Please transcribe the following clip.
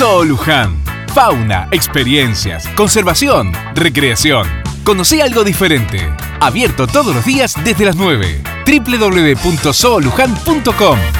Zoo Luján. Fauna, experiencias, conservación, recreación. Conocí algo diferente. Abierto todos los días desde las 9. www.zooluján.com